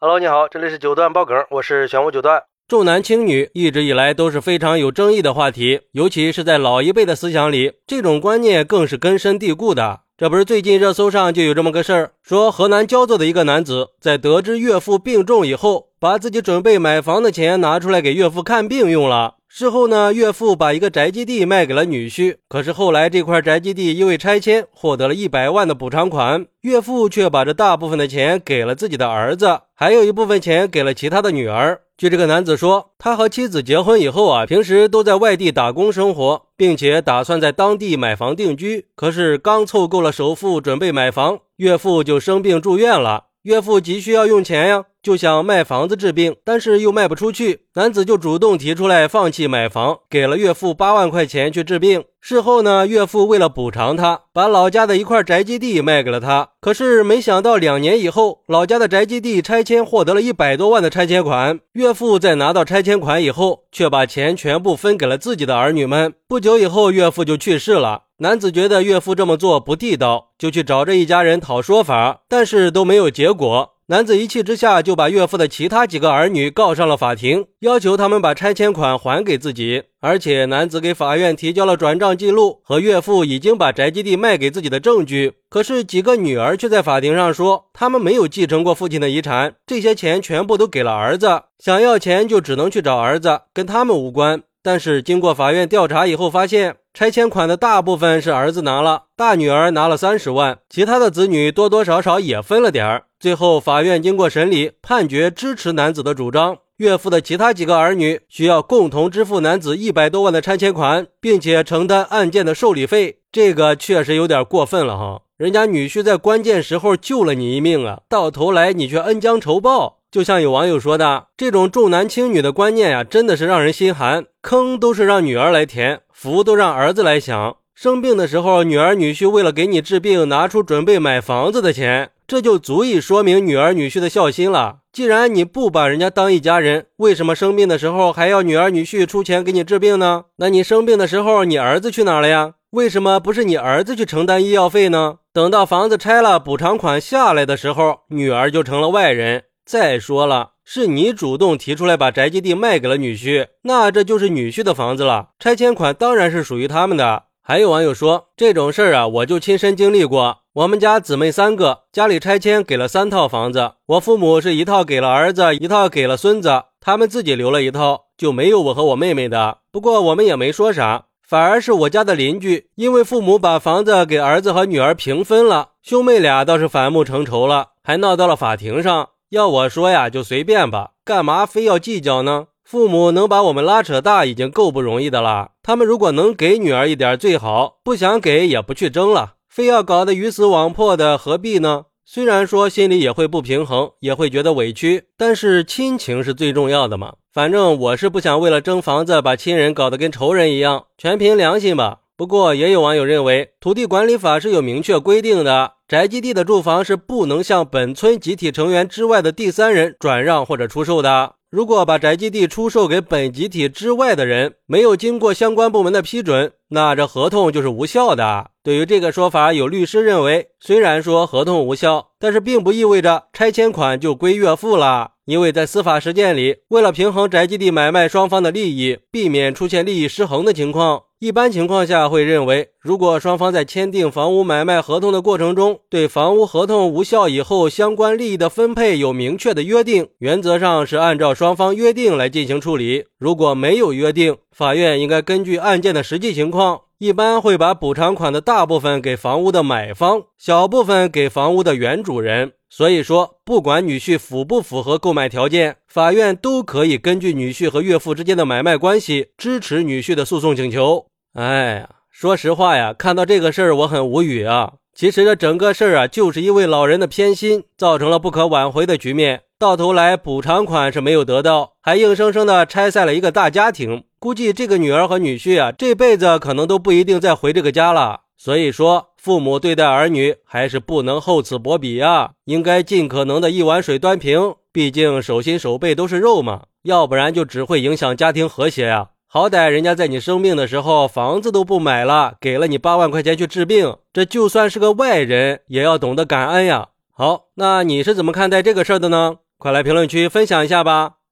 Hello，你好，这里是九段爆梗，我是玄武九段。重男轻女一直以来都是非常有争议的话题，尤其是在老一辈的思想里，这种观念更是根深蒂固的。这不是最近热搜上就有这么个事儿，说河南焦作的一个男子在得知岳父病重以后，把自己准备买房的钱拿出来给岳父看病用了。事后呢，岳父把一个宅基地卖给了女婿，可是后来这块宅基地因为拆迁获得了一百万的补偿款，岳父却把这大部分的钱给了自己的儿子，还有一部分钱给了其他的女儿。据这个男子说，他和妻子结婚以后啊，平时都在外地打工生活，并且打算在当地买房定居。可是刚凑够了首付，准备买房，岳父就生病住院了。岳父急需要用钱呀，就想卖房子治病，但是又卖不出去。男子就主动提出来放弃买房，给了岳父八万块钱去治病。事后呢，岳父为了补偿他，把老家的一块宅基地卖给了他。可是没想到两年以后，老家的宅基地拆迁获得了一百多万的拆迁款。岳父在拿到拆迁款以后，却把钱全部分给了自己的儿女们。不久以后，岳父就去世了。男子觉得岳父这么做不地道，就去找这一家人讨说法，但是都没有结果。男子一气之下，就把岳父的其他几个儿女告上了法庭，要求他们把拆迁款还给自己。而且，男子给法院提交了转账记录和岳父已经把宅基地卖给自己的证据。可是，几个女儿却在法庭上说，他们没有继承过父亲的遗产，这些钱全部都给了儿子，想要钱就只能去找儿子，跟他们无关。但是经过法院调查以后，发现拆迁款的大部分是儿子拿了，大女儿拿了三十万，其他的子女多多少少也分了点儿。最后，法院经过审理，判决支持男子的主张。岳父的其他几个儿女需要共同支付男子一百多万的拆迁款，并且承担案件的受理费。这个确实有点过分了哈！人家女婿在关键时候救了你一命啊，到头来你却恩将仇报。就像有网友说的，这种重男轻女的观念呀，真的是让人心寒。坑都是让女儿来填，福都让儿子来享。生病的时候，女儿女婿为了给你治病，拿出准备买房子的钱，这就足以说明女儿女婿的孝心了。既然你不把人家当一家人，为什么生病的时候还要女儿女婿出钱给你治病呢？那你生病的时候，你儿子去哪了呀？为什么不是你儿子去承担医药费呢？等到房子拆了，补偿款下来的时候，女儿就成了外人。再说了，是你主动提出来把宅基地卖给了女婿，那这就是女婿的房子了，拆迁款当然是属于他们的。还有网友说，这种事儿啊，我就亲身经历过。我们家姊妹三个，家里拆迁给了三套房子，我父母是一套给了儿子，一套给了孙子，他们自己留了一套，就没有我和我妹妹的。不过我们也没说啥，反而是我家的邻居，因为父母把房子给儿子和女儿平分了，兄妹俩倒是反目成仇了，还闹到了法庭上。要我说呀，就随便吧，干嘛非要计较呢？父母能把我们拉扯大已经够不容易的了，他们如果能给女儿一点最好，不想给也不去争了，非要搞得鱼死网破的，何必呢？虽然说心里也会不平衡，也会觉得委屈，但是亲情是最重要的嘛。反正我是不想为了争房子把亲人搞得跟仇人一样，全凭良心吧。不过也有网友认为，土地管理法是有明确规定的。宅基地的住房是不能向本村集体成员之外的第三人转让或者出售的。如果把宅基地出售给本集体之外的人，没有经过相关部门的批准，那这合同就是无效的。对于这个说法，有律师认为，虽然说合同无效，但是并不意味着拆迁款就归岳父了。因为在司法实践里，为了平衡宅基地买卖双方的利益，避免出现利益失衡的情况。一般情况下会认为，如果双方在签订房屋买卖合同的过程中，对房屋合同无效以后相关利益的分配有明确的约定，原则上是按照双方约定来进行处理。如果没有约定，法院应该根据案件的实际情况，一般会把补偿款的大部分给房屋的买方，小部分给房屋的原主人。所以说，不管女婿符不符合购买条件，法院都可以根据女婿和岳父之间的买卖关系，支持女婿的诉讼请求。哎呀，说实话呀，看到这个事儿，我很无语啊。其实这整个事儿啊，就是因为老人的偏心，造成了不可挽回的局面。到头来，补偿款是没有得到，还硬生生的拆散了一个大家庭。估计这个女儿和女婿啊，这辈子可能都不一定再回这个家了。所以说，父母对待儿女还是不能厚此薄彼啊，应该尽可能的一碗水端平。毕竟手心手背都是肉嘛，要不然就只会影响家庭和谐呀。好歹人家在你生病的时候，房子都不买了，给了你八万块钱去治病，这就算是个外人，也要懂得感恩呀。好，那你是怎么看待这个事儿的呢？快来评论区分享一下吧！